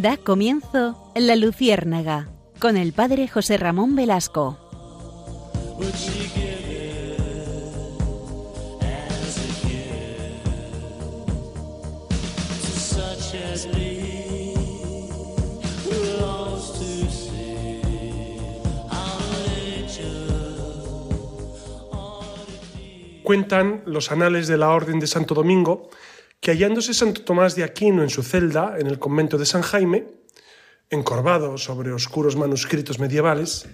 Da comienzo La Luciérnaga con el padre José Ramón Velasco. Cuentan los anales de la Orden de Santo Domingo que hallándose Santo Tomás de Aquino en su celda, en el convento de San Jaime, encorvado sobre oscuros manuscritos medievales,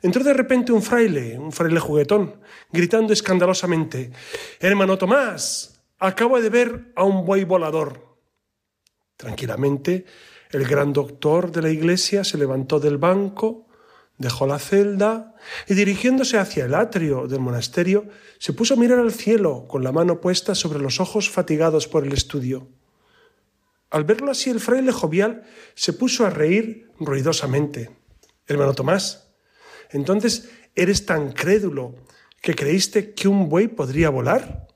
entró de repente un fraile, un fraile juguetón, gritando escandalosamente, Hermano Tomás, acabo de ver a un buey volador. Tranquilamente, el gran doctor de la iglesia se levantó del banco, Dejó la celda y dirigiéndose hacia el atrio del monasterio, se puso a mirar al cielo con la mano puesta sobre los ojos fatigados por el estudio. Al verlo así, el fraile jovial se puso a reír ruidosamente. Hermano Tomás, entonces eres tan crédulo que creíste que un buey podría volar?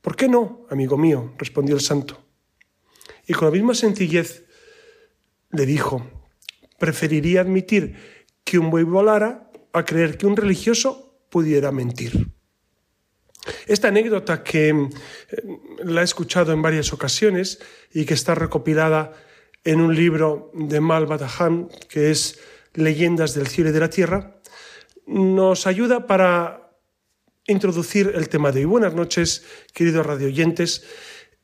¿Por qué no, amigo mío? respondió el santo. Y con la misma sencillez le dijo, preferiría admitir que un buey volara a creer que un religioso pudiera mentir. Esta anécdota que eh, la he escuchado en varias ocasiones y que está recopilada en un libro de Mal Badahan, que es Leyendas del cielo y de la tierra, nos ayuda para introducir el tema de hoy. Buenas noches, queridos radioyentes.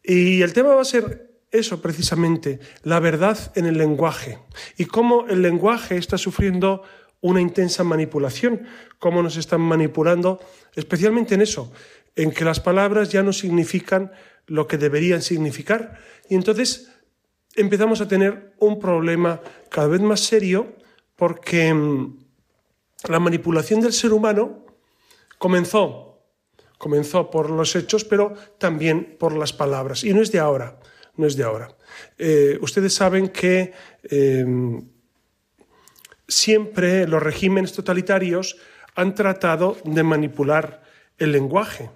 Y el tema va a ser eso precisamente, la verdad en el lenguaje. Y cómo el lenguaje está sufriendo una intensa manipulación, cómo nos están manipulando, especialmente en eso, en que las palabras ya no significan lo que deberían significar. Y entonces empezamos a tener un problema cada vez más serio porque mm, la manipulación del ser humano comenzó, comenzó por los hechos, pero también por las palabras. Y no es de ahora no es de ahora. Eh, ustedes saben que eh, siempre los regímenes totalitarios han tratado de manipular el lenguaje.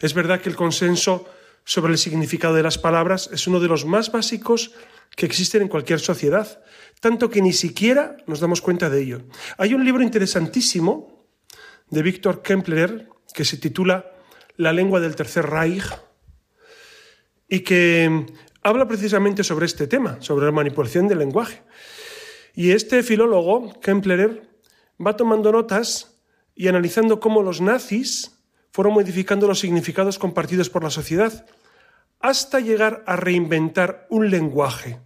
Es verdad que el consenso sobre el significado de las palabras es uno de los más básicos que existen en cualquier sociedad, tanto que ni siquiera nos damos cuenta de ello. Hay un libro interesantísimo de Víctor Kempler que se titula La lengua del Tercer Reich, y que habla precisamente sobre este tema, sobre la manipulación del lenguaje. Y este filólogo, Kemplerer, va tomando notas y analizando cómo los nazis fueron modificando los significados compartidos por la sociedad hasta llegar a reinventar un lenguaje,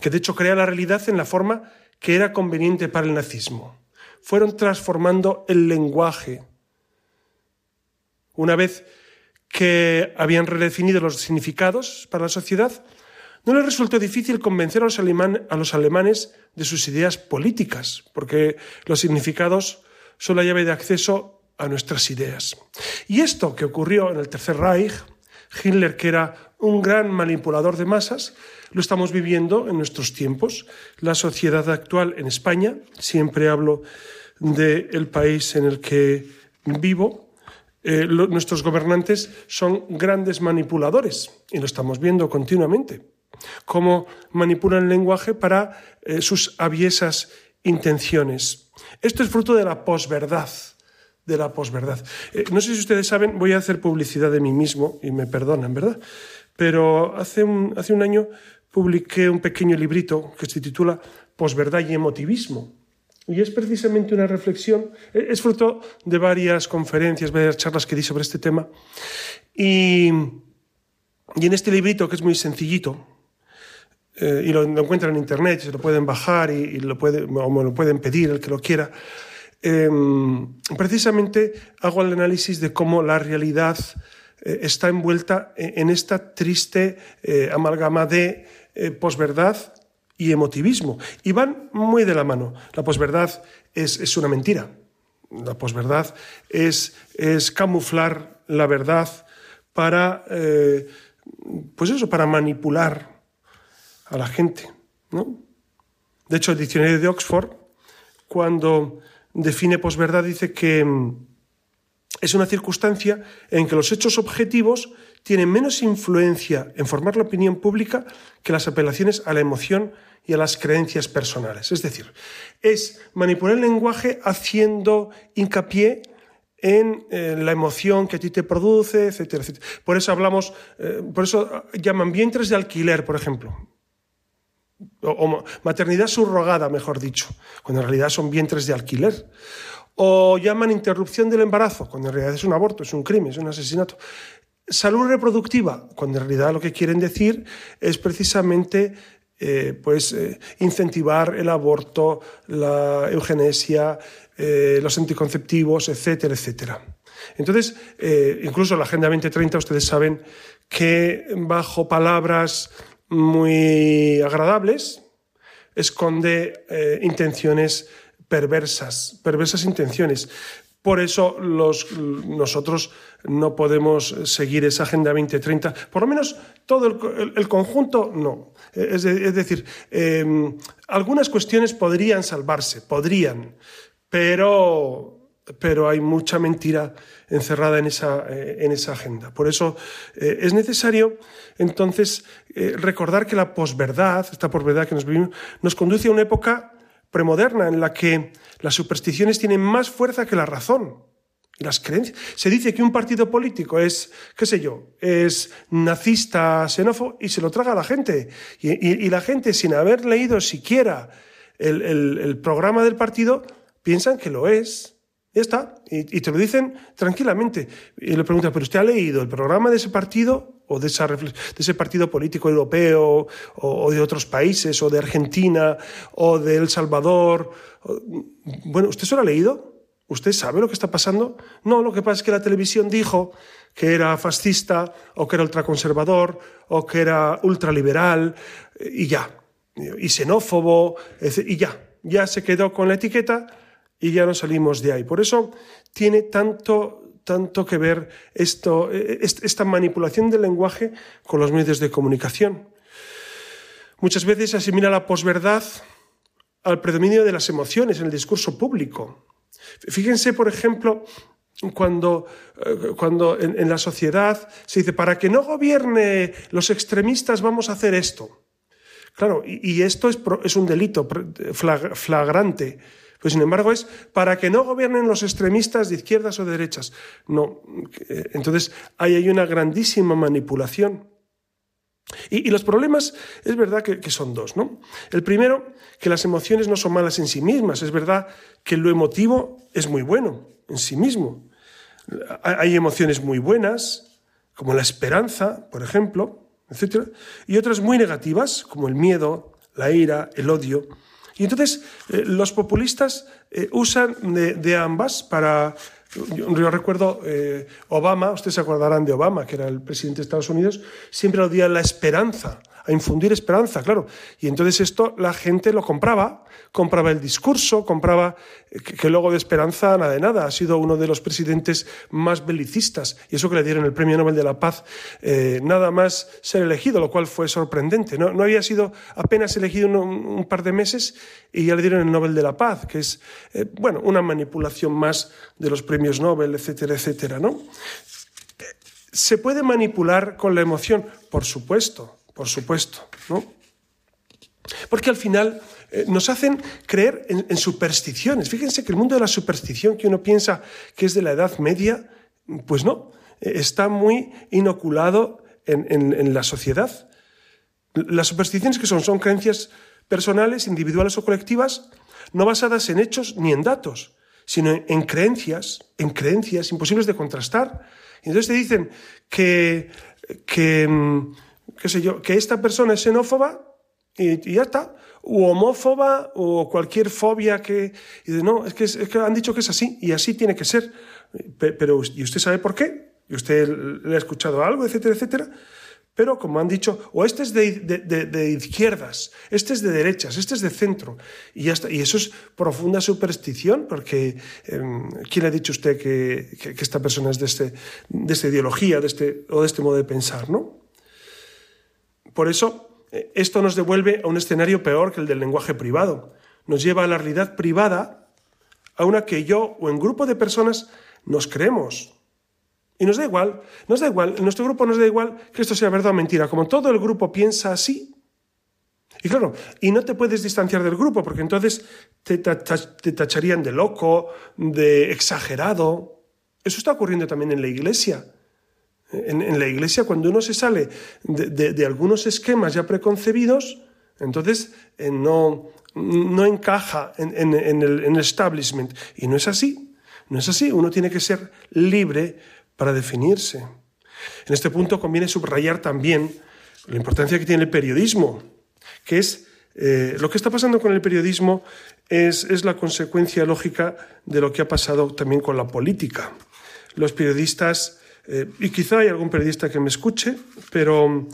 que de hecho crea la realidad en la forma que era conveniente para el nazismo. Fueron transformando el lenguaje. Una vez que habían redefinido los significados para la sociedad, no les resultó difícil convencer a los, alemanes de sus ideas políticas, porque los significados son la llave de acceso a nuestras ideas. Y esto que ocurrió en el Tercer Reich, Hitler, que era un gran manipulador de masas, lo estamos viviendo en nuestros tiempos. La sociedad actual en España, siempre hablo del país en el que vivo, eh, nuestros gobernantes son grandes manipuladores y lo estamos viendo continuamente. Cómo manipulan el lenguaje para eh, sus aviesas intenciones. Esto es fruto de la posverdad. De la. Eh, no sé si ustedes saben, voy a hacer publicidad de mí mismo y me perdonan, ¿verdad? Pero hace un, hace un año publiqué un pequeño librito que se titula Posverdad y emotivismo y es precisamente una reflexión, e, es fruto de varias conferencias, varias charlas que di sobre este tema. Y, y en este librito, que es muy sencillito, eh, y lo, encuentran en internet, se lo pueden bajar y, lo puede, o lo pueden pedir el que lo quiera, em, precisamente hago el análisis de cómo la realidad eh, está envuelta en, esta triste eh, amalgama de posverdad y emotivismo. Y van muy de la mano. La posverdad es, es una mentira. La posverdad es, es camuflar la verdad para, eh, pues eso, para manipular a la gente. ¿no? De hecho, el diccionario de Oxford, cuando define posverdad, dice que mm, es una circunstancia en que los hechos objetivos tienen menos influencia en formar la opinión pública que las apelaciones a la emoción y a las creencias personales. Es decir, es manipular el lenguaje haciendo hincapié en eh, la emoción que a ti te produce, etcétera, etcétera. Por eso hablamos, eh, por eso llaman vientres de alquiler, por ejemplo. o maternidad subrogada, mejor dicho, cuando en realidad son vientres de alquiler o llaman interrupción del embarazo, cuando en realidad es un aborto, es un crimen, es un asesinato. Salud reproductiva, cuando en realidad lo que quieren decir es precisamente eh, pues, eh, incentivar el aborto, la eugenesia, eh, los anticonceptivos, etcétera, etcétera. Entonces, incluso la Agenda 2030, ustedes saben que bajo palabras muy agradables esconde intenciones perversas, perversas intenciones. Por eso los, nosotros no podemos seguir esa Agenda 2030, por lo menos todo el, conjunto no. Es, decir, em, algunas cuestiones podrían salvarse, podrían, pero, pero hay mucha mentira encerrada en esa, eh, en esa agenda. Por eso eh, es necesario entonces eh, recordar que la posverdad, esta posverdad que nos vivimos, nos conduce a una época premoderna en la que las supersticiones tienen más fuerza que la razón las creencias. Se dice que un partido político es, qué sé yo, es nazista, xenófobo y se lo traga a la gente. Y, la gente, sin haber leído siquiera el, programa del partido, piensan que lo es. Ya está. Y, te lo dicen tranquilamente. Y le preguntan, ¿pero usted ha leído el programa de ese partido? o de, ese partido político europeo o, de otros países o de Argentina o de El Salvador. Bueno, ¿usted se lo ha leído? ¿Usted sabe lo que está pasando? No, lo que pasa es que la televisión dijo que era fascista o que era ultraconservador o que era ultraliberal y ya, y xenófobo y ya, ya se quedó con la etiqueta y ya no salimos de ahí. Por eso tiene tanto tanto que ver esto, e, esta manipulación del lenguaje con los medios de comunicación. Muchas veces se asimila la posverdad al predominio de las emociones en el discurso público. Fíjense, por ejemplo, cuando, eh, cuando en, la sociedad se dice, para que no gobierne los extremistas vamos a hacer esto. Claro, y, esto es, es, un delito flagrante pues sin embargo es para que no gobiernen los extremistas de izquierdas o de derechas. No. Eh, entonces ahí hay una grandísima manipulación. Y, los problemas es verdad que, que, son dos, ¿no? El primero, que las emociones no son malas en sí mismas. Es verdad que lo emotivo es muy bueno en sí mismo. Hay emociones muy buenas, como la esperanza, por ejemplo, etc. Y otras muy negativas, como el miedo, la ira, el odio. Y entonces eh, los populistas eh, usan de, ambas para... Yo, recuerdo eh, Obama, ustedes se acordarán de Obama, que era el presidente de Estados Unidos, siempre odiaba la esperanza a infundir esperanza, claro. Y entonces esto la gente lo compraba, compraba el discurso, compraba eh, que, luego de esperanza nada de nada. Ha sido uno de los presidentes más belicistas y eso que le dieron el Premio Nobel de la Paz, eh, nada más ser elegido, lo cual fue sorprendente. No, había sido apenas elegido un, par de meses y ya le dieron el Nobel de la Paz, que es, eh, bueno, una manipulación más de los premios Nobel, etcétera, etcétera, ¿no? ¿Se puede manipular con la emoción? Por supuesto por supuesto, ¿no? Porque al final eh, nos hacen creer en, supersticiones. Fíjense que el mundo de la superstición, que uno piensa que es de la Edad Media, pues no, eh, está muy inoculado en, la sociedad. Las supersticiones que son, son creencias personales, individuales o colectivas, no basadas en hechos ni en datos, sino en, creencias, en creencias imposibles de contrastar. Y entonces te dicen que, que mm, qué sé yo, que esta persona es xenófoba y, ya está, o homófoba o cualquier fobia que... Y no, es que, es que han dicho que es así y así tiene que ser. Pero, ¿y usted sabe por qué? ¿Y usted le ha escuchado algo, etcétera, etcétera? Pero, como han dicho, o este es de, izquierdas, este es de derechas, este es de centro, y ya está. Y eso es profunda superstición, porque em, ¿quién ha dicho usted que, que, esta persona es de, este, de esta ideología de este, o de este modo de pensar, no? Por eso, eh, esto nos devuelve a un escenario peor que el del lenguaje privado. Nos lleva a la realidad privada, a una que yo o en grupo de personas nos creemos. Y nos da igual, nos da igual, en nuestro grupo nos da igual que esto sea verdad o mentira. Como todo el grupo piensa así, y claro, y no te puedes distanciar del grupo, porque entonces te, tacharían de loco, de exagerado. Eso está ocurriendo también en la iglesia. En, la iglesia, cuando uno se sale de, algunos esquemas ya preconcebidos, entonces eh, no, no encaja en, el, establishment. Y no es así. No es así. Uno tiene que ser libre para definirse. En este punto conviene subrayar también la importancia que tiene el periodismo, que es eh, lo que está pasando con el periodismo es, es, la consecuencia lógica de lo que ha pasado también con la política. Los periodistas, eh, y quizá hay algún periodista que me escuche, pero,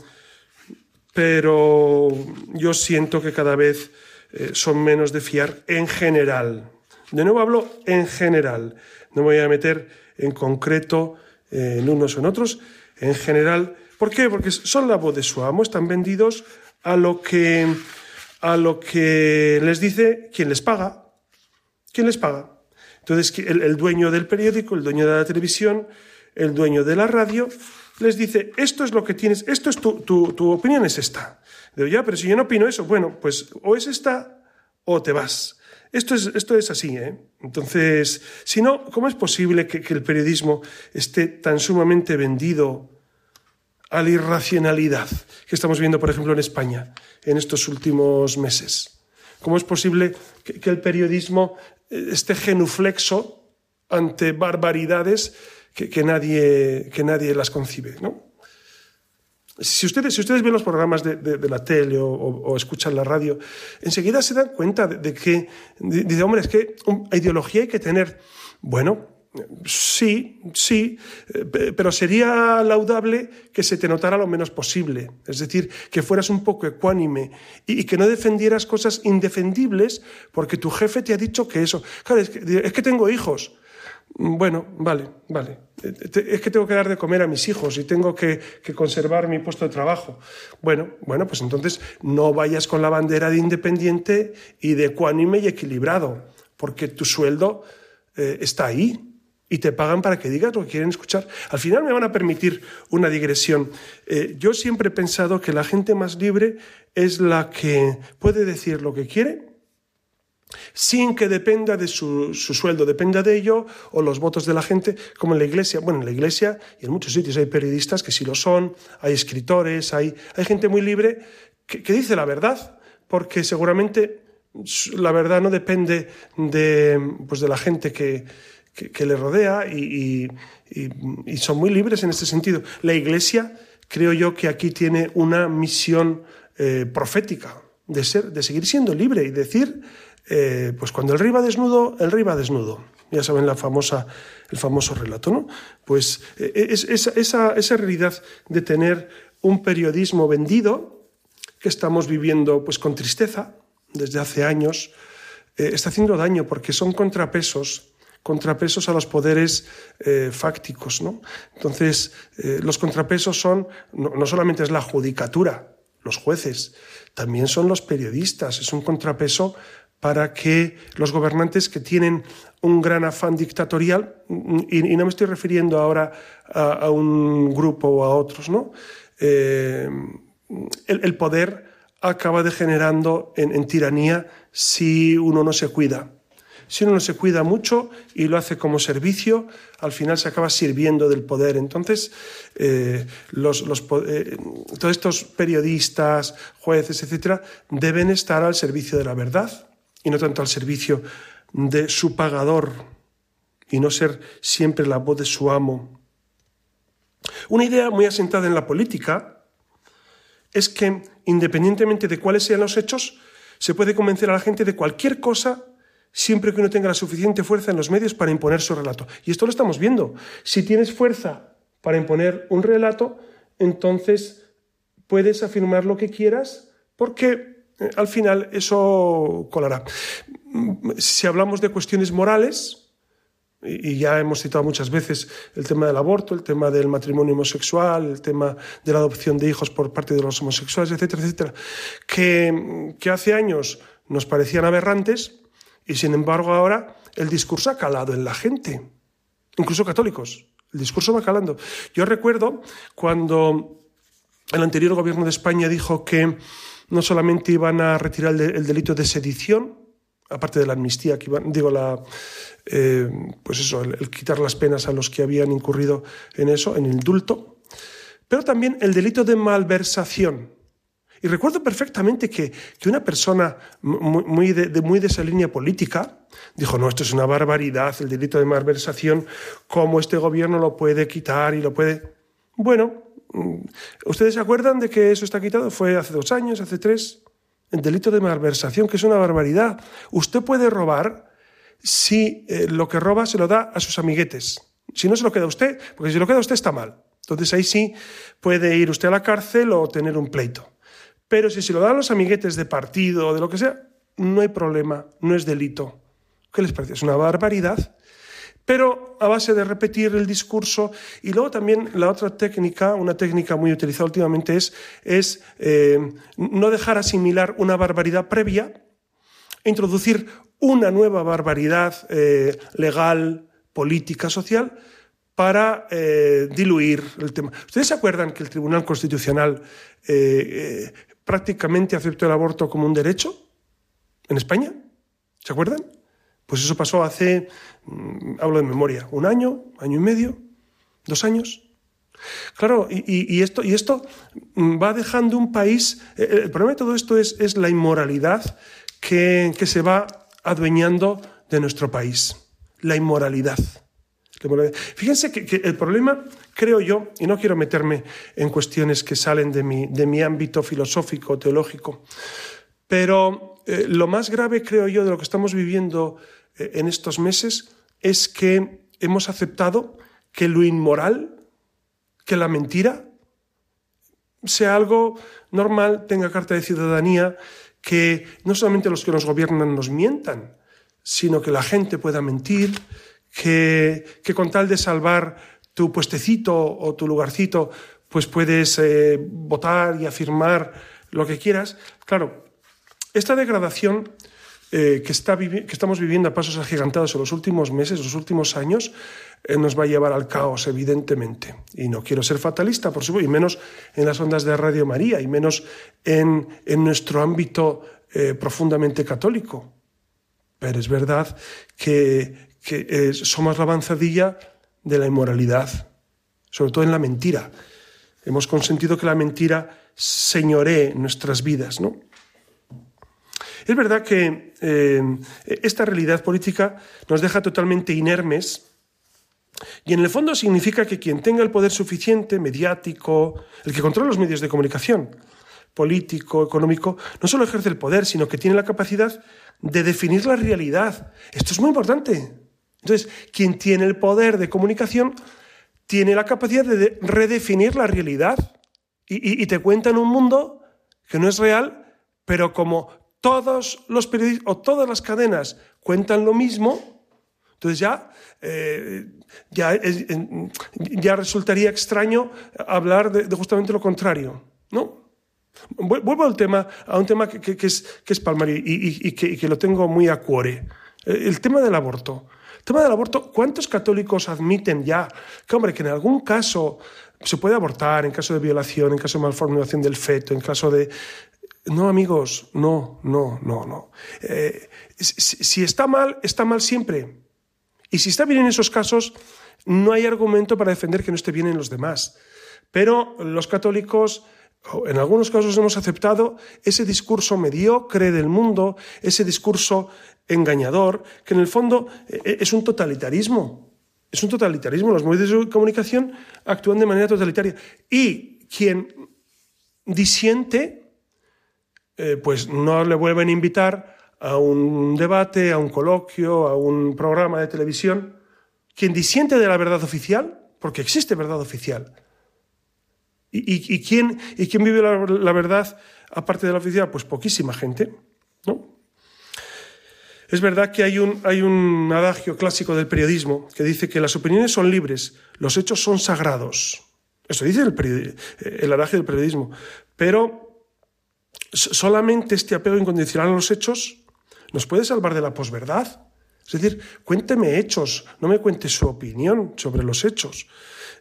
pero yo siento que cada vez eh, son menos de fiar en general. De nuevo hablo en general. No me voy a meter en concreto en unos o en otros. En general, ¿por qué? Porque son la voz de su amo, están vendidos a lo que, a lo que les dice quien les paga. ¿Quién les paga? Entonces, el dueño del periódico, el dueño de la televisión, el dueño de la radio, les dice, esto es lo que tienes, esto es tu, tu, tu opinión es esta. Digo, ya, pero si yo no opino eso, bueno, pues o es esta o te vas. Esto es, esto es así, ¿eh? Entonces, si no, ¿cómo es posible que, que el periodismo esté tan sumamente vendido a la irracionalidad que estamos viendo, por ejemplo, en España en estos últimos meses. ¿Cómo es posible que, el periodismo eh, esté genuflexo ante barbaridades que, nadie, que nadie las concibe? ¿no? Si ustedes, si ustedes ven los programas de, la tele o, escuchan la radio, enseguida se dan cuenta de, que, dice, hombre, es que ideología hay que tener. Bueno, Sí, sí, eh, pero sería laudable que se te notara lo menos posible. Es decir, que fueras un poco ecuánime y, que no defendieras cosas indefendibles porque tu jefe te ha dicho que eso. Claro, es que, tengo hijos. Bueno, vale, vale. Es que tengo que dar de comer a mis hijos y tengo que, conservar mi puesto de trabajo. Bueno, bueno, pues entonces no vayas con la bandera de independiente y de ecuánime y equilibrado, porque tu sueldo eh, está ahí y te pagan para que digas lo que quieren escuchar. Al final me van a permitir una digresión. Eh, yo siempre he pensado que la gente más libre es la que puede decir lo que quiere sin que dependa de su, sueldo, dependa de ello o los votos de la gente, como en la iglesia. Bueno, en la iglesia y en muchos sitios hay periodistas que sí lo son, hay escritores, hay, hay gente muy libre que, dice la verdad, porque seguramente la verdad no depende de, pues de la gente que, que, le rodea y, son muy libres en este sentido. La Iglesia, creo yo que aquí tiene una misión eh, profética de, ser, de seguir siendo libre y decir, eh, pues cuando el rey va desnudo, el rey va desnudo. Ya saben la famosa, el famoso relato, ¿no? Pues eh, es, esa, esa realidad de tener un periodismo vendido que estamos viviendo pues con tristeza desde hace años, está haciendo daño porque son contrapesos contrapesos a los poderes eh, fácticos. ¿no? Entonces, eh, los contrapesos son, no, solamente es la judicatura, los jueces, también son los periodistas, es un contrapeso para que los gobernantes que tienen un gran afán dictatorial, y, no me estoy refiriendo ahora a, un grupo o a otros, ¿no? Eh, el, poder acaba degenerando en tiranía si uno no se cuida. Si uno no se cuida mucho y lo hace como servicio, al final se acaba sirviendo del poder. Entonces, eh, los, eh, todos estos periodistas, jueces, etcétera, deben estar al servicio de la verdad y no tanto al servicio de su pagador y no ser siempre la voz de su amo. Una idea muy asentada en la política es que, independientemente de cuáles sean los hechos, se puede convencer a la gente de cualquier cosa siempre que uno tenga la suficiente fuerza en los medios para imponer su relato. Y esto lo estamos viendo. Si tienes fuerza para imponer un relato, entonces puedes afirmar lo que quieras porque al final eso colará. Si hablamos de cuestiones morales, y ya hemos citado muchas veces el tema del aborto, el tema del matrimonio homosexual, el tema de la adopción de hijos por parte de los homosexuales, etcétera, etcétera, que, hace años nos parecían aberrantes, y sin embargo ahora el discurso ha calado en la gente. incluso católicos. El discurso va calando. Yo recuerdo cuando el anterior gobierno de España dijo que no solamente iban a retirar el, delito de sedición, aparte de la amnistía, que iban, digo, la, eh, pues eso, el, quitar las penas a los que habían incurrido en eso, en indulto, pero también el delito de malversación. Y recuerdo perfectamente que, que una persona muy, de, muy de esa línea política dijo, no, esto es una barbaridad, el delito de malversación, ¿cómo este gobierno lo puede quitar y lo puede... Bueno, ¿ustedes se acuerdan de que eso está quitado? Fue hace dos años, hace tres. El delito de malversación, que es una barbaridad. Usted puede robar si eh, lo que roba se lo da a sus amiguetes. Si no se lo queda a usted, porque si lo queda a usted está mal. Entonces ahí sí puede ir usted a la cárcel o tener un pleito. Pero si se lo dan los amiguetes de partido o de lo que sea, no hay problema, no es delito. ¿Qué les parece? Es una barbaridad. Pero a base de repetir el discurso y luego también la otra técnica, una técnica muy utilizada últimamente es, es eh, no dejar asimilar una barbaridad previa, e introducir una nueva barbaridad eh, legal, política, social, para eh, diluir el tema. ¿Ustedes se acuerdan que el Tribunal Constitucional prácticamente aceptó el aborto como un derecho en España. ¿Se acuerdan? Pues eso pasó hace, hablo de memoria, un año, año y medio, dos años. Claro, y, esto, y esto mm, va dejando un país. Eh, eh, el problema de todo esto es, es la inmoralidad que, que se va adueñando de nuestro país. La inmoralidad. Fíjense que, el problema, creo yo, y no quiero meterme en cuestiones que salen de mi, de mi ámbito filosófico, teológico, pero eh, lo más grave, creo yo, de lo que estamos viviendo en estos meses es que hemos aceptado que lo inmoral, que la mentira, sea algo normal, tenga carta de ciudadanía, que no solamente los que nos gobiernan nos mientan, sino que la gente pueda mentir, que, con tal de salvar tu puestecito o tu lugarcito, pues puedes eh, votar y afirmar lo que quieras. Claro, esta degradación eh, que, está que, estamos viviendo a pasos agigantados en los últimos meses, los últimos años, eh, nos va a llevar al caos, evidentemente. Y no quiero ser fatalista, por supuesto, y menos en las ondas de Radio María, y menos en, en nuestro ámbito profundamente católico. Pero es verdad que, que somos la avanzadilla de la inmoralidad, sobre todo en la mentira. Hemos consentido que la mentira señoree nuestras vidas, ¿no? Es verdad que eh, esta realidad política nos deja totalmente inermes y en el fondo significa que quien tenga el poder suficiente, mediático, el que controla los medios de comunicación, político, económico, no solo ejerce el poder, sino que tiene la capacidad de definir la realidad. Esto es muy importante. Entonces, quien tiene el poder de comunicación tiene la capacidad de redefinir la realidad y, te cuenta en un mundo que no es real, pero como todos los periodistas o todas las cadenas cuentan lo mismo, entonces ya, eh, ya, ya, resultaría extraño hablar de, justamente lo contrario, ¿no? Vuelvo al tema, a un tema que, es, que es palmar y, que, que, lo tengo muy a cuore. El tema del aborto. El tema del aborto, ¿cuántos católicos admiten ya que, hombre, que en algún caso se puede abortar, en caso de violación, en caso de malformación del feto, en caso de... No, amigos, no, no, no, no. Eh, si está mal, está mal siempre. Y si está bien en esos casos, no hay argumento para defender que no esté bien en los demás. Pero los católicos en algunos casos hemos aceptado ese discurso mediocre del mundo, ese discurso engañador, que en el fondo eh, es un totalitarismo. Es un totalitarismo. Los medios de comunicación actúan de manera totalitaria. Y quien disiente, eh, pues no le vuelven a invitar a un debate, a un coloquio, a un programa de televisión. Quien disiente de la verdad oficial, porque existe verdad oficial, ¿Y, quién, y quién vive la, verdad aparte de la oficial? Pues poquísima gente, ¿no? Es verdad que hay un, hay un adagio clásico del periodismo que dice que las opiniones son libres, los hechos son sagrados. Eso dice el, el adagio del periodismo. Pero solamente este apego incondicional a los hechos nos puede salvar de la posverdad. Es decir, cuénteme hechos, no me cuente su opinión sobre los hechos.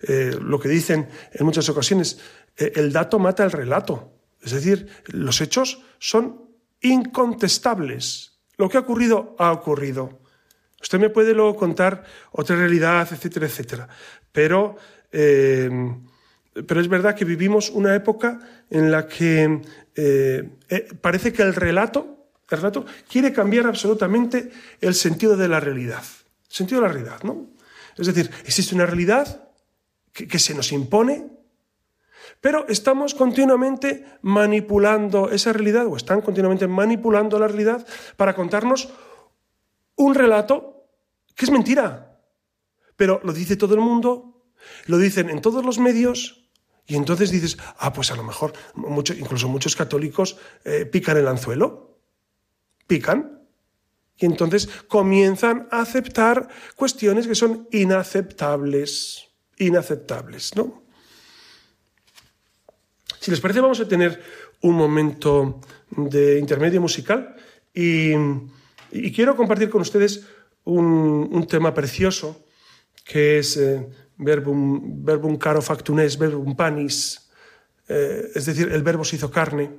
Eh, lo que dicen en muchas ocasiones, eh, el dato mata el relato. Es decir, los hechos son incontestables. Lo que ha ocurrido, ha ocurrido. Usted me puede luego contar otra realidad, etcétera, etcétera. Pero, eh, pero es verdad que vivimos una época en la que parece que el relato el relato quiere cambiar absolutamente el sentido de la realidad. Sentido de la realidad, ¿no? Es decir, existe una realidad que, se nos impone, pero estamos continuamente manipulando esa realidad, o están continuamente manipulando la realidad para contarnos un relato que es mentira. Pero lo dice todo el mundo, lo dicen en todos los medios, y entonces dices, ah, pues a lo mejor incluso muchos católicos eh, pican el anzuelo pican. Y entonces comienzan a aceptar cuestiones que son inaceptables, inaceptables, ¿no? Si les parece, vamos a tener un momento de intermedio musical y, quiero compartir con ustedes un, tema precioso que es eh, verbum, verbum caro factunes, verbum panis, eh, es decir, el verbo se hizo carne.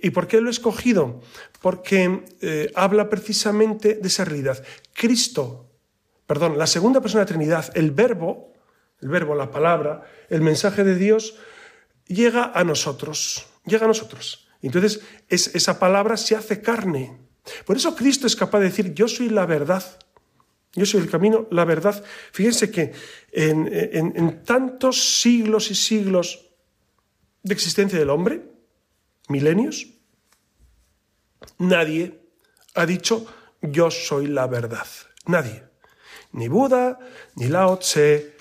¿Y por qué lo he escogido? Porque eh, habla precisamente de esa realidad. Cristo, perdón, la segunda persona de la Trinidad, el verbo, el verbo, la palabra, el mensaje de Dios, llega a nosotros, llega a nosotros. Entonces esa palabra se hace carne. Por eso Cristo es capaz de decir, yo soy la verdad, yo soy el camino, la verdad. Fíjense que en tantos siglos y siglos de existencia del hombre, milenios, nadie ha dicho yo soy la verdad. Nadie. Ni Buda, ni Lao Tse,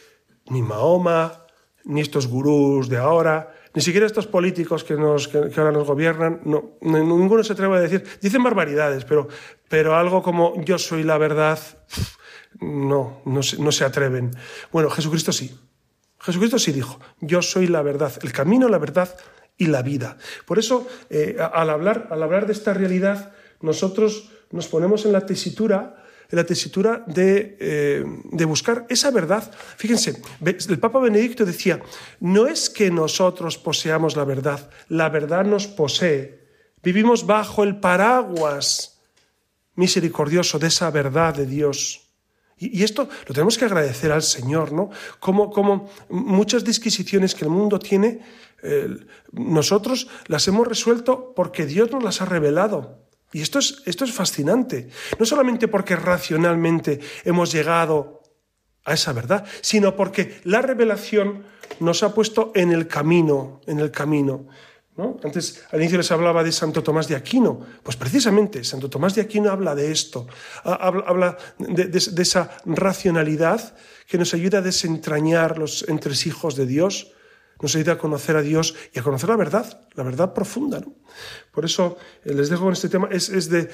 ni Mahoma, ni estos gurús de ahora, ni siquiera estos políticos que, nos, que, ahora nos gobiernan, no, ninguno se atreve a decir, dicen barbaridades, pero, pero algo como yo soy la verdad, no, no no se atreven. Bueno, Jesucristo sí. Jesucristo sí dijo, yo soy la verdad, el camino, la verdad y la vida. Por eso, eh, al, hablar, al hablar de esta realidad, nosotros nos ponemos en la tesitura, en la tesitura de, eh, de, buscar esa verdad. Fíjense, el Papa Benedicto decía, no es que nosotros poseamos la verdad, la verdad nos posee. Vivimos bajo el paraguas misericordioso de esa verdad de Dios. Y, esto lo tenemos que agradecer al Señor, ¿no? Como, como muchas disquisiciones que el mundo tiene, nosotros las hemos resuelto porque Dios nos las ha revelado. Y esto es, esto es fascinante. No solamente porque racionalmente hemos llegado a esa verdad, sino porque la revelación nos ha puesto en el camino, en el camino. Antes, al inicio les hablaba de Santo Tomás de Aquino. Pues precisamente, Santo Tomás de Aquino habla de esto, habla, de, esa racionalidad que nos ayuda a desentrañar los entresijos de Dios, nos ayuda a conocer a Dios y a conocer la verdad, la verdad profunda. Por eso eh, les dejo con este tema, es, eh,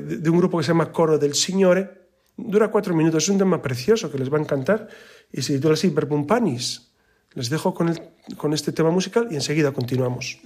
de, un grupo que se llama Coro del Signore, dura cuatro minutos, es un tema precioso que les va a encantar y se titula así, Verbum Panis. Les dejo con, con este tema musical y enseguida continuamos.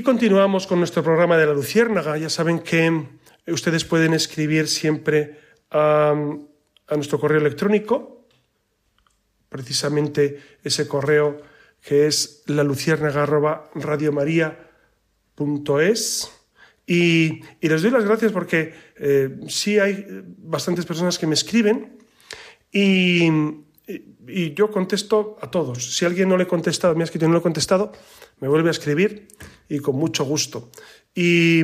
Y continuamos con nuestro programa de la Luciérnaga. Ya saben que ustedes pueden escribir siempre a, nuestro correo electrónico, precisamente ese correo que es la radiomaria.es. Y, y, les doy las gracias porque eh, sí hay bastantes personas que me escriben y, y, yo contesto a todos. Si alguien no le he contestado, me ha escrito y no le he contestado, me vuelve a escribir y con mucho gusto. Y,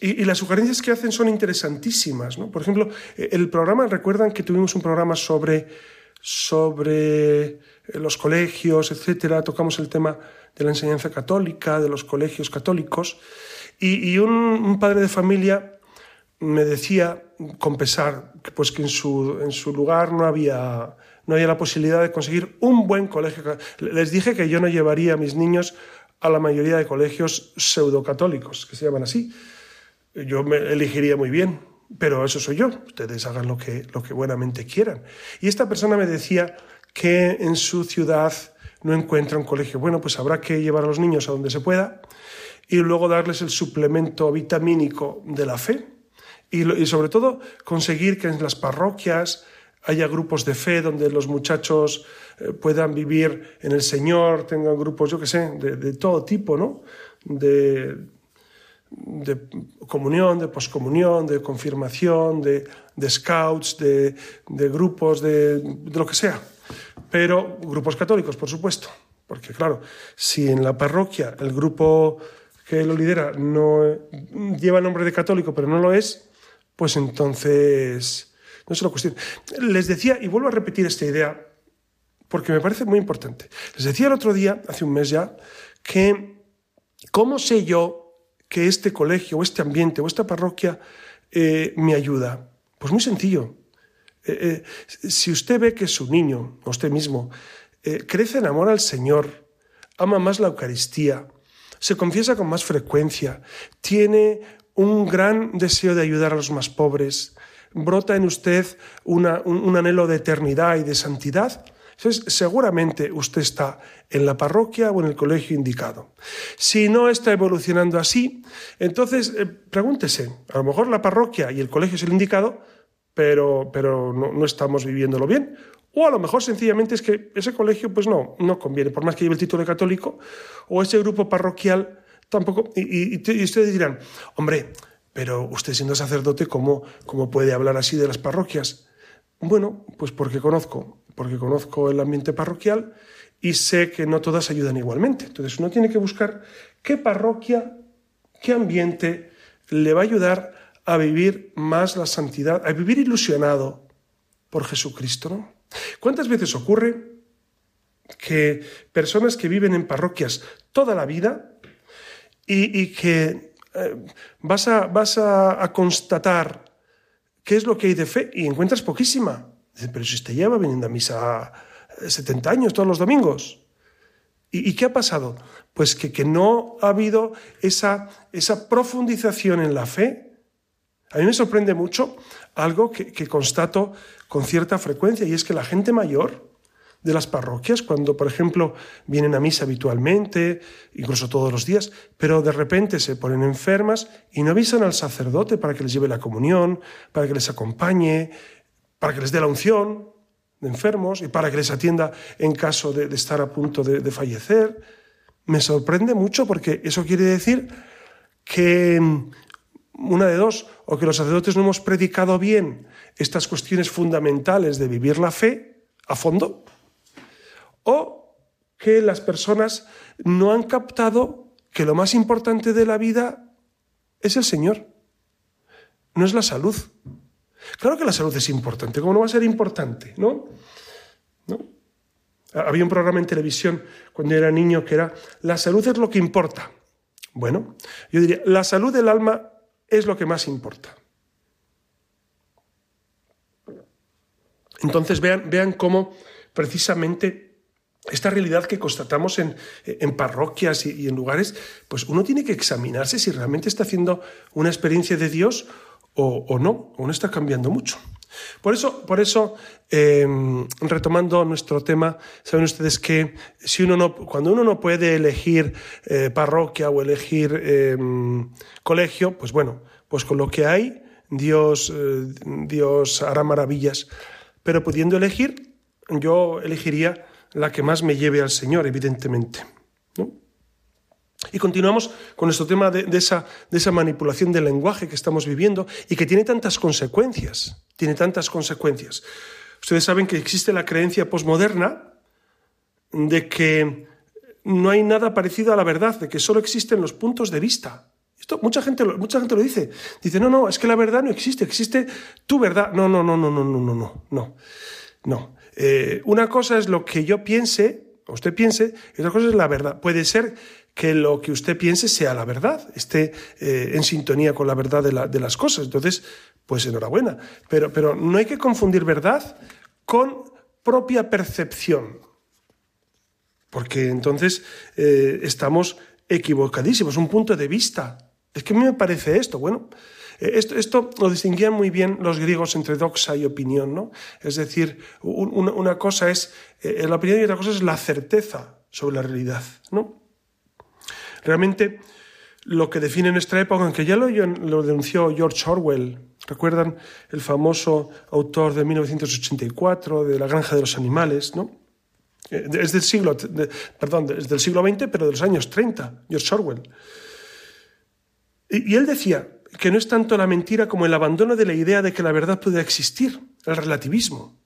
y, las sugerencias que hacen son interesantísimas. ¿no? Por ejemplo, el programa, recuerdan que tuvimos un programa sobre, sobre los colegios, etcétera, tocamos el tema de la enseñanza católica, de los colegios católicos, y, un, un padre de familia me decía, con pesar, pues que en su, en su lugar no había, no había la posibilidad de conseguir un buen colegio. Les dije que yo no llevaría a mis niños a la mayoría de colegios pseudocatólicos, que se llaman así. Yo me elegiría muy bien, pero eso soy yo. Ustedes hagan lo que, lo que buenamente quieran. Y esta persona me decía que en su ciudad no encuentra un colegio. Bueno, pues habrá que llevar a los niños a donde se pueda y luego darles el suplemento vitamínico de la fe y, sobre todo conseguir que en las parroquias haya grupos de fe donde los muchachos eh, puedan vivir en el Señor, tengan grupos, yo qué sé, de, todo tipo, ¿no? De, de comunión, de poscomunión, de confirmación, de, scouts, de, grupos, de, lo que sea. Pero grupos católicos, por supuesto. Porque claro, si en la parroquia el grupo que lo lidera no lleva nombre de católico, pero no lo es, pues entonces no es una cuestión. Les decía, y vuelvo a repetir esta idea, porque me parece muy importante. Les decía el otro día, hace un mes ya, que ¿cómo sé yo que este colegio o este ambiente o esta parroquia eh, me ayuda? Pues muy sencillo. Eh, eh, si usted ve que su niño, o usted mismo, crece en amor al Señor, ama más la Eucaristía, se confiesa con más frecuencia, tiene un gran deseo de ayudar a los más pobres, brota en usted un, anhelo de eternidad y de santidad, Entonces, seguramente usted está en la parroquia o en el colegio indicado. Si no está evolucionando así, entonces eh, pregúntese, a lo mejor la parroquia y el colegio es el indicado, pero, pero no, no, estamos viviéndolo bien. O a lo mejor sencillamente es que ese colegio pues no, no conviene, por más que lleve el título de católico, o ese grupo parroquial tampoco. Y, ustedes dirán, hombre, pero usted siendo sacerdote, ¿cómo, ¿cómo puede hablar así de las parroquias? Bueno, pues porque conozco, porque conozco el ambiente parroquial y sé que no todas ayudan igualmente. Entonces uno tiene que buscar qué parroquia, qué ambiente le va a ayudar a vivir más la santidad, a vivir ilusionado por Jesucristo. ¿no? ¿Cuántas veces ocurre que personas que viven en parroquias toda la vida y, que eh, vas, a, vas a, constatar ¿Qué es lo que hay de fe? Y encuentras poquísima. Pero si usted lleva viniendo a misa 70 años todos los domingos. ¿Y, qué ha pasado? Pues que, que, no ha habido esa, esa profundización en la fe. A mí me sorprende mucho algo que constato con cierta frecuencia y es que la gente mayor, de las parroquias, cuando, por ejemplo, vienen a misa habitualmente, incluso todos los días, pero de repente se ponen enfermas y no avisan al sacerdote para que les lleve la comunión, para que les acompañe, para que les dé la unción de enfermos y para que les atienda en caso de, estar a punto de, de fallecer. Me sorprende mucho porque eso quiere decir que una de dos, o que los sacerdotes no hemos predicado bien estas cuestiones fundamentales de vivir la fe a fondo, o que las personas no han captado que lo más importante de la vida es el Señor, no es la salud. Claro que la salud es importante, ¿cómo no va a ser importante? ¿No? ¿No? Había un programa en televisión cuando era niño que era La salud es lo que importa. Bueno, yo diría, la salud del alma es lo que más importa. Entonces vean, vean cómo precisamente esta realidad que constatamos en, en parroquias y, en lugares, pues uno tiene que examinarse si realmente está haciendo una experiencia de Dios o, o no, o no está cambiando mucho. Por eso, por eso eh, retomando nuestro tema, saben ustedes que si uno no, cuando uno no puede elegir eh, parroquia o elegir eh, colegio, pues bueno, pues con lo que hay, Dios, eh, Dios hará maravillas. Pero pudiendo elegir, yo elegiría la que más me lleve al Señor, evidentemente. Y continuamos con nuestro tema de, de, esa, de esa manipulación del lenguaje que estamos viviendo y que tiene tantas consecuencias, tiene tantas consecuencias. Ustedes saben que existe la creencia posmoderna de que no hay nada parecido a la verdad, de que solo existen los puntos de vista. Esto mucha gente, mucha gente lo dice. Dice, no, no, es que la verdad no existe, existe tu verdad. No, no, no, no, no, no, no, no, no. No. Eh, una cosa es lo que yo piense, o usted piense, y otra cosa es la verdad. Puede ser que lo que usted piense sea la verdad, esté eh, en sintonía con la verdad de, la, de, las cosas. Entonces, pues enhorabuena. Pero, pero no hay que confundir verdad con propia percepción. Porque entonces eh, estamos equivocadísimos, un punto de vista. Es que a mí me parece esto. Bueno, esto, esto, lo distinguían muy bien los griegos entre doxa y opinión, ¿no? Es decir, un, una, cosa es eh, la opinión y otra cosa es la certeza sobre la realidad, ¿no? Realmente, lo que define nuestra época, aunque ya lo, denunció George Orwell, ¿recuerdan? El famoso autor de 1984, de La granja de los animales, ¿no? Eh, es del siglo, de, perdón, es del siglo XX, pero de los años 30, George Orwell. Y, él decía, que no es tanto la mentira como el abandono de la idea de que la verdad puede existir, el relativismo.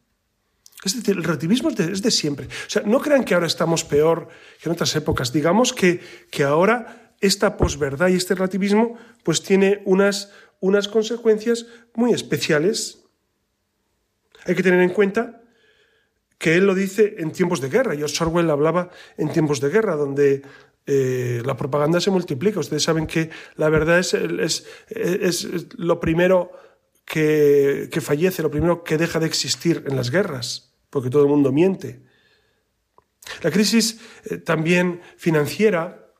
Es decir, el relativismo es de, es de, siempre. O sea, no crean que ahora estamos peor que en otras épocas. Digamos que, que ahora esta posverdad y este relativismo pues tiene unas, unas consecuencias muy especiales. Hay que tener en cuenta que él lo dice en tiempos de guerra. George Orwell hablaba en tiempos de guerra, donde eh, la propaganda se multiplica. Ustedes saben que la verdad es, lo primero que, fallece, lo primero que deja de existir en las guerras, porque todo el mundo miente. La crisis eh, también financiera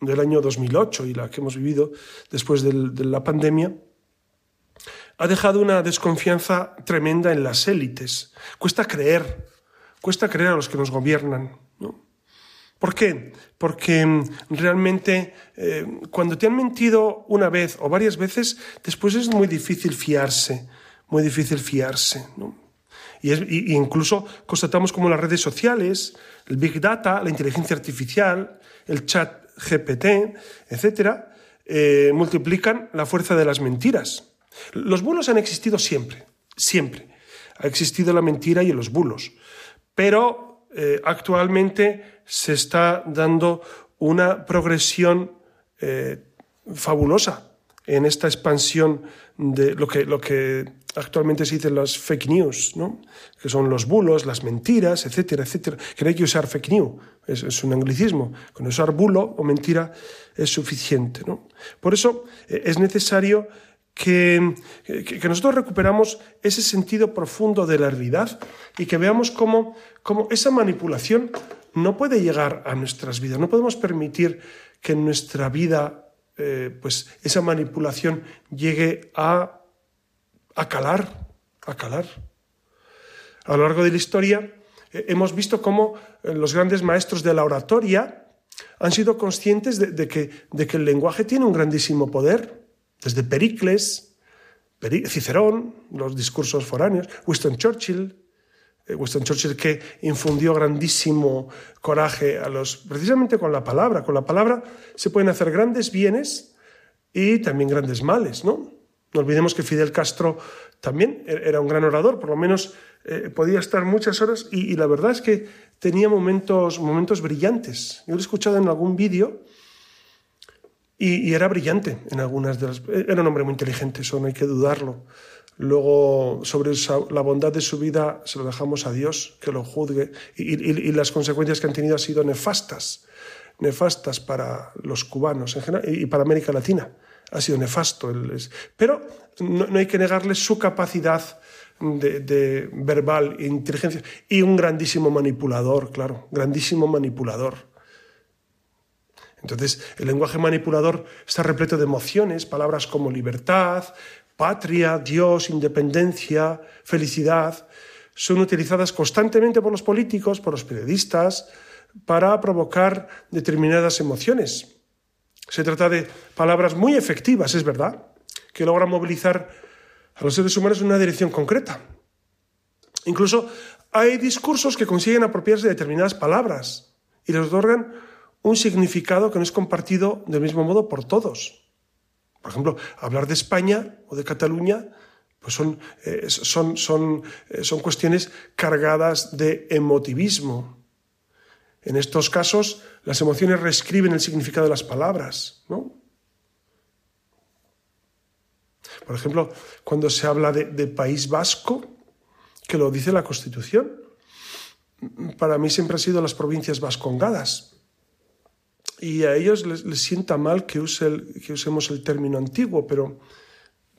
del año 2008 y la que hemos vivido después de la pandemia ha dejado una desconfianza tremenda en las élites. Cuesta creer cuesta creer a los que nos gobiernan. ¿Por qué? Porque mm, realmente eh, cuando te han mentido una vez o varias veces, después es muy difícil fiarse, muy difícil fiarse. ¿no? Y, incluso constatamos como las redes sociales, el Big Data, la inteligencia artificial, el chat GPT, etcétera, eh, multiplican la fuerza de las mentiras. Los bulos han existido siempre, siempre. Ha existido la mentira y los bulos. Pero eh, actualmente se está dando una progresión eh, fabulosa en esta expansión de lo que, actualmente se dicen las fake news, ¿no? que son los bulos, las mentiras, etcétera, etcétera, que no hay que usar fake news, es, un anglicismo, con usar bulo o mentira es suficiente. ¿no? Por eso eh, es necesario que, que, nosotros recuperamos ese sentido profundo de la realidad y que veamos cómo, cómo esa manipulación no puede llegar a nuestras vidas, no podemos permitir que en nuestra vida eh, pues esa manipulación llegue a a calar, a calar. A lo largo de la historia eh, hemos visto cómo eh, los grandes maestros de la oratoria han sido conscientes de, que, de que, el lenguaje tiene un grandísimo poder, desde Pericles, Cicerón, los discursos foráneos, Winston Churchill, eh, Winston Churchill que infundió grandísimo coraje a los, precisamente con la palabra. Con la palabra se pueden hacer grandes bienes y también grandes males, ¿no? No olvidemos que Fidel Castro también e-, era un gran orador, por lo menos eh, podía estar muchas horas y, la verdad es que tenía momentos, momentos brillantes. Yo lo he escuchado en algún vídeo y, era brillante en algunas de las... Era un hombre muy inteligente, eso no hay que dudarlo. Luego, sobre la bondad de su vida, se lo dejamos a Dios, que lo juzgue. Y, y las consecuencias que han tenido han sido nefastas, nefastas para los cubanos en general y para América Latina ha sido nefasto. Pero no, hay que negarle su capacidad de, verbal e inteligencia y un grandísimo manipulador, claro, grandísimo manipulador. Entonces, el lenguaje manipulador está repleto de emociones, palabras como libertad, patria, Dios, independencia, felicidad, son utilizadas constantemente por los políticos, por los periodistas, para provocar determinadas emociones. Se trata de palabras muy efectivas, es verdad, que logran movilizar a los seres humanos en una dirección concreta. Incluso hay discursos que consiguen apropiarse de determinadas palabras y les otorgan un significado que no es compartido del mismo modo por todos. Por ejemplo, hablar de España o de Cataluña pues son, eh, son, son, eh, son cuestiones cargadas de emotivismo. En estos casos, las emociones reescriben el significado de las palabras, ¿no? Por ejemplo, cuando se habla de, País Vasco, que lo dice la Constitución, para mí siempre han sido las provincias vascongadas. Y a ellos les, sienta mal que, que, usemos el término antiguo, pero,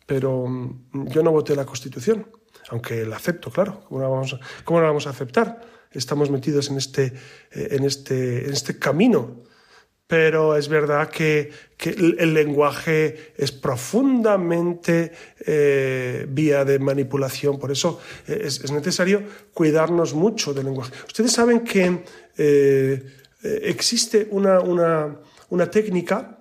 pero mm, yo no voté la Constitución, aunque la acepto, claro. ¿Cómo vamos cómo la vamos a aceptar? estamos metidos en este, eh, en este, en este camino. Pero es verdad que, que el lenguaje es profundamente eh, vía de manipulación, por eso eh, es, es, necesario cuidarnos mucho del lenguaje. Ustedes saben que existe una, una, una técnica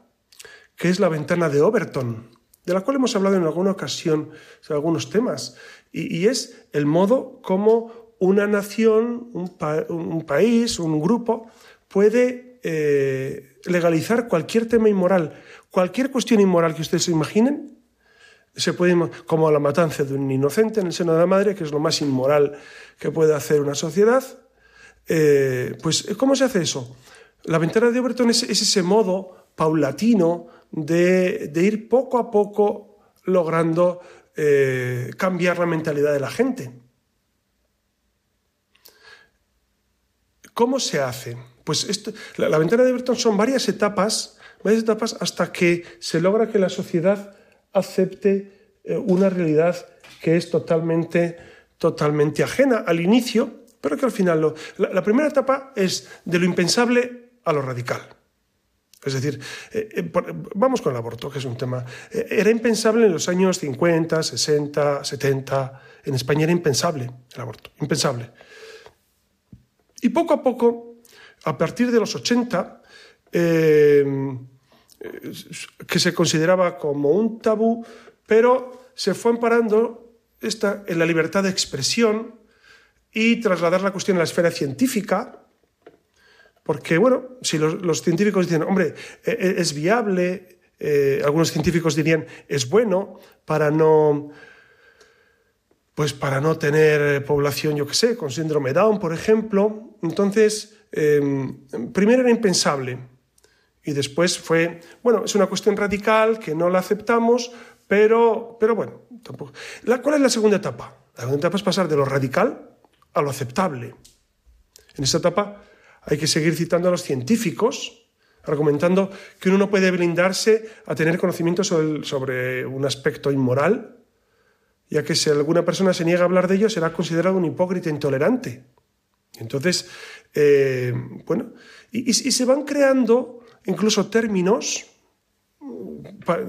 que es la ventana de Overton, de la cual hemos hablado en alguna ocasión en algunos temas, y, y, es el modo como una nación, un, país, un grupo puede eh, legalizar cualquier tema inmoral, cualquier cuestión inmoral que ustedes se imaginen, se puede, como la matanza de un inocente en el seno de la madre, que es lo más inmoral que puede hacer una sociedad. Eh, pues, ¿cómo se hace eso? La ventana de Overton es, ese modo paulatino de, ir poco a poco logrando eh, cambiar la mentalidad de la gente. ¿Cómo se hace? Pues la, ventana de Burton son varias etapas, varias etapas hasta que se logra que la sociedad acepte eh, una realidad que es totalmente, totalmente ajena al inicio, pero que al final lo, la, primera etapa es de lo impensable a lo radical. Es decir, eh, eh, vamos con el aborto, que es un tema. era impensable en los años 50, 60, 70. En España era impensable el aborto, impensable. Y poco a poco, a partir de los 80, eh, que se consideraba como un tabú, pero se fue amparando esta, en la libertad de expresión y trasladar la cuestión a la esfera científica, porque, bueno, si los, científicos dicen, hombre, e, e, es viable, eh, algunos científicos dirían, es bueno para no pues para no tener población, yo qué sé, con síndrome Down, por ejemplo. Entonces, em, primero era impensable y después fue, bueno, es una cuestión radical que no la aceptamos, pero, pero bueno, tampoco. ¿Cuál es la segunda etapa? La segunda etapa es pasar de lo radical a lo aceptable. En esta etapa hay que seguir citando a los científicos, argumentando que uno no puede blindarse a tener conocimiento sobre, sobre un aspecto inmoral ya que si alguna persona se niega a hablar de ello será considerado un hipócrita intolerante. Entonces, eh, bueno, y, se van creando incluso términos,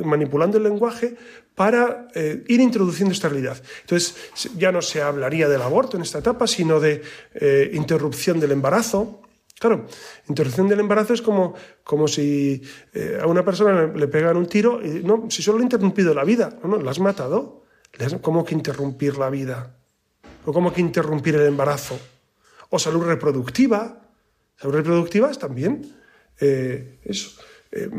manipulando el lenguaje, para eh, ir introduciendo esta realidad. Entonces, ya no se hablaría del aborto en esta etapa, sino de eh, interrupción del embarazo. Claro, interrupción del embarazo es como, como si a una persona le pegan un tiro y no, si solo le ha interrumpido la vida, no, no, la has matado. ¿Cómo que interrumpir la vida? ¿O cómo que interrumpir el embarazo? ¿O salud reproductiva? Salud reproductiva es también eh, eso, eh,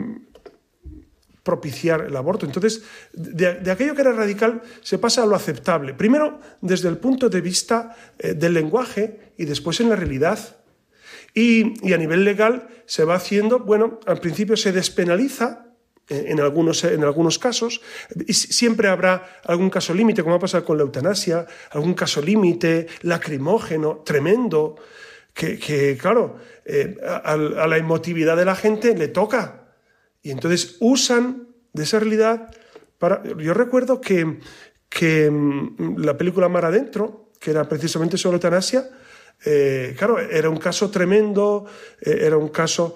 propiciar el aborto. Entonces, de, aquello que era radical se pasa a lo aceptable. Primero, desde el punto de vista eh, del lenguaje y después en la realidad. Y, y a nivel legal se va haciendo, bueno, al principio se despenaliza en algunos, en algunos casos. Y siempre habrá algún caso límite, como ha pasado con la eutanasia, algún caso límite lacrimógeno, tremendo, que, claro, eh, a, la emotividad de la gente le toca. Y entonces usan de esa realidad para... Yo recuerdo que, que mm, la película Mar Adentro, que era precisamente sobre eutanasia, eh, claro, era un caso tremendo, eh, era un caso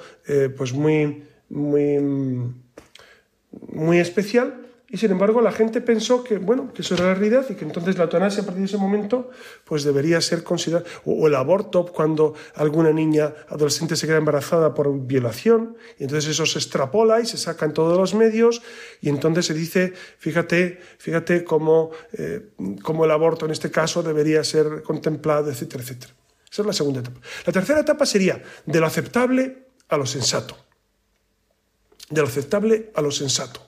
pues muy, muy mm, muy especial y sin embargo la gente pensó que bueno que eso era la realidad y que entonces la eutanasia a partir de ese momento pues debería ser considerada o, el aborto cuando alguna niña adolescente se queda embarazada por violación. Y entonces eso se extrapola y se saca en todos los medios y entonces se dice fíjate fíjate cómo, eh, cómo el aborto en este caso debería ser contemplado etcétera etcétera. Esa es la segunda etapa. La tercera etapa sería de lo aceptable a lo sensato. De lo aceptable a lo sensato.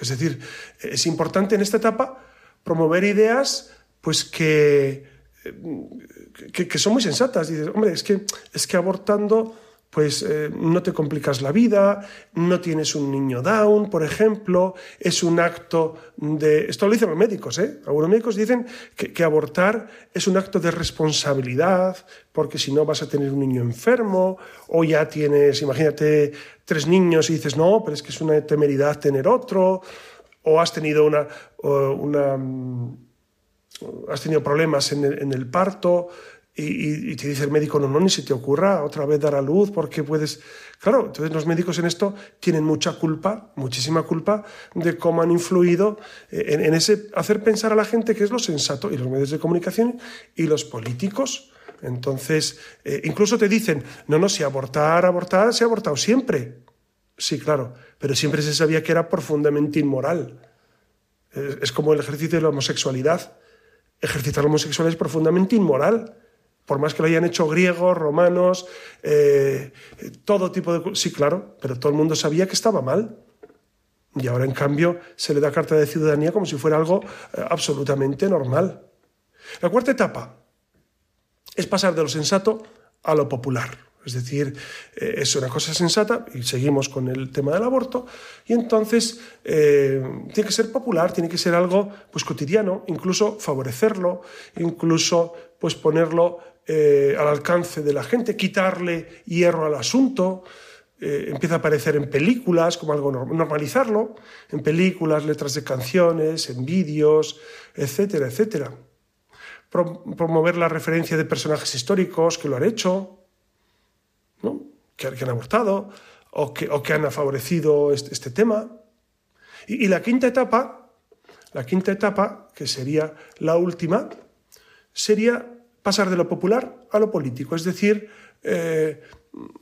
Es decir, es importante en esta etapa promover ideas pues que, que, son muy sensatas. Dices, hombre, es que, es que abortando pues eh, no te complicas la vida, no tienes un niño down, por ejemplo, es un acto de... Esto lo dicen los médicos, ¿eh? Algunos médicos dicen que, abortar es un acto de responsabilidad, porque si no vas a tener un niño enfermo, o ya tienes, imagínate, tres niños y dices, no, pero es que es una temeridad tener otro, o has tenido una... mm, has tenido problemas en el parto, y, te dice el médico, no, no, ni se te ocurra otra vez dar a luz porque puedes... Claro, entonces los médicos en esto tienen mucha culpa, muchísima culpa de cómo han influido en, ese hacer pensar a la gente que es lo sensato y los medios de comunicación y los políticos. Entonces, eh, incluso te dicen, no, no, si abortar, abortar, se ha abortado siempre. Sí, claro, pero siempre se sabía que era profundamente inmoral. Es, como el ejercicio de la homosexualidad. Ejercitar la homosexualidad es profundamente inmoral por más que lo hayan hecho griegos, romanos, eh, todo tipo de... Sí, claro, pero todo el mundo sabía que estaba mal. Y ahora, en cambio, se le da carta de ciudadanía como si fuera algo eh, absolutamente normal. La cuarta etapa es pasar de lo sensato a lo popular. Es decir, eh, es una cosa sensata y seguimos con el tema del aborto y entonces tiene que ser popular, tiene que ser algo pues cotidiano, incluso favorecerlo, incluso pues ponerlo eh, al alcance de la gente, quitarle hierro al asunto, eh, empieza a aparecer en películas como algo normalizarlo, en películas, letras de canciones, en vídeos, etcétera, etcétera. promover la referencia de personajes históricos que lo han hecho, que, han abortado o que, han favorecido este, este tema. Y, y la quinta etapa, la quinta etapa, que sería la última, sería pasar de lo popular a lo político, es decir, eh,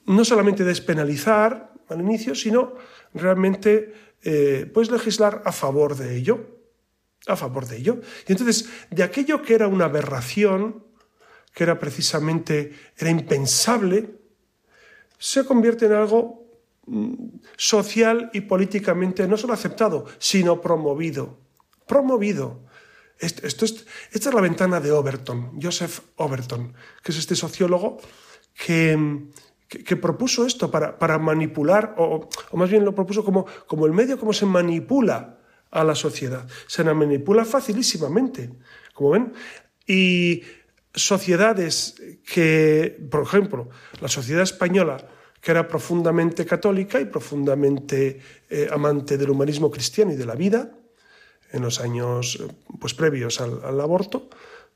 no solamente despenalizar al inicio, sino realmente eh, pues legislar a favor de ello, a favor de ello. Y entonces, de aquello que era una aberración, que era precisamente, era impensable, se convierte en algo mm, social y políticamente no solo aceptado, sino promovido. Promovido. Esto, esta es la ventana de Overton, Joseph Overton, que es este sociólogo que, que, propuso esto para, para manipular, o, o, más bien lo propuso como, como el medio como se manipula a la sociedad. Se la manipula facilísimamente, como ven. Y sociedades que, por ejemplo, la sociedad española, que era profundamente católica y profundamente eh, amante del humanismo cristiano y de la vida, en los años pues, previos al, al, aborto,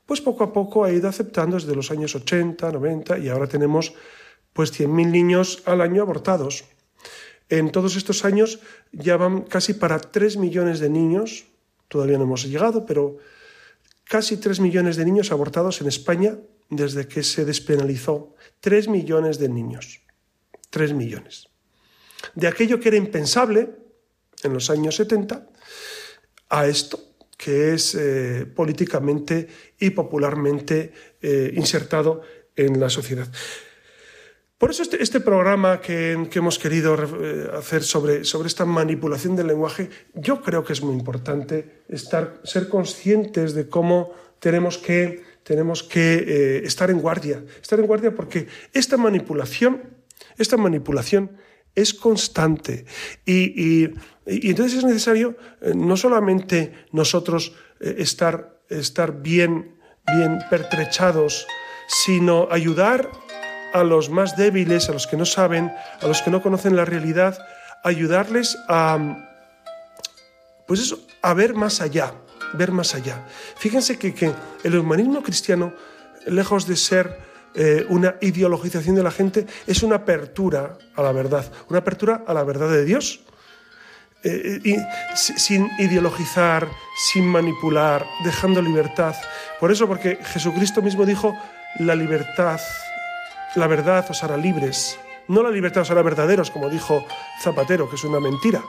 pues poco a poco ha ido aceptando desde los años 80, 90 y ahora tenemos pues 100.000 niños al año abortados. En todos estos años ya van casi para 3 millones de niños, todavía no hemos llegado, pero casi 3 millones de niños abortados en España desde que se despenalizó. 3 millones de niños. 3 millones. De aquello que era impensable en los años 70 a esto que es eh, políticamente y popularmente eh, insertado en la sociedad. Por eso este, este programa que, que, hemos querido eh, hacer sobre, sobre esta manipulación del lenguaje, yo creo que es muy importante estar, ser conscientes de cómo tenemos que, tenemos que estar en guardia. Estar en guardia porque esta manipulación, esta manipulación es constante. Y, y, entonces es necesario eh, no solamente nosotros eh, estar, estar bien, bien pertrechados, sino ayudar a los más débiles, a los que no saben, a los que no conocen la realidad, ayudarles a, pues eso, a ver más allá, ver más allá. Fíjense que, que el humanismo cristiano, lejos de ser eh, una ideologización de la gente, es una apertura a la verdad, una apertura a la verdad de Dios. Eh, y, sin ideologizar, sin manipular, dejando libertad. Por eso, porque Jesucristo mismo dijo, la libertad la verdad os hará libres. No la libertad os hará verdaderos, como dijo Zapatero, que es una mentira.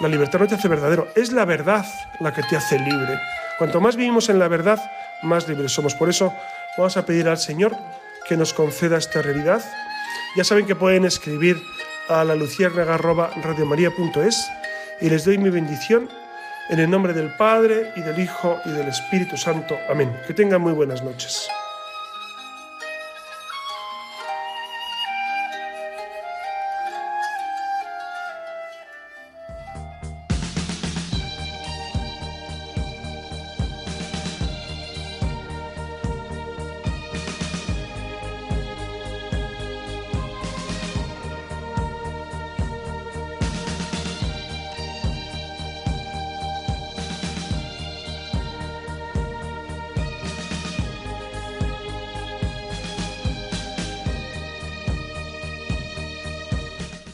La libertad no te hace verdadero, es la verdad la que te hace libre. Cuanto más vivimos en la verdad, más libres somos. Por eso vamos a pedir al Señor que nos conceda esta realidad. Ya saben que pueden escribir a la luciérnaga.radiomaría.es y les doy mi bendición en el nombre del Padre y del Hijo y del Espíritu Santo. Amén. Que tengan muy buenas noches.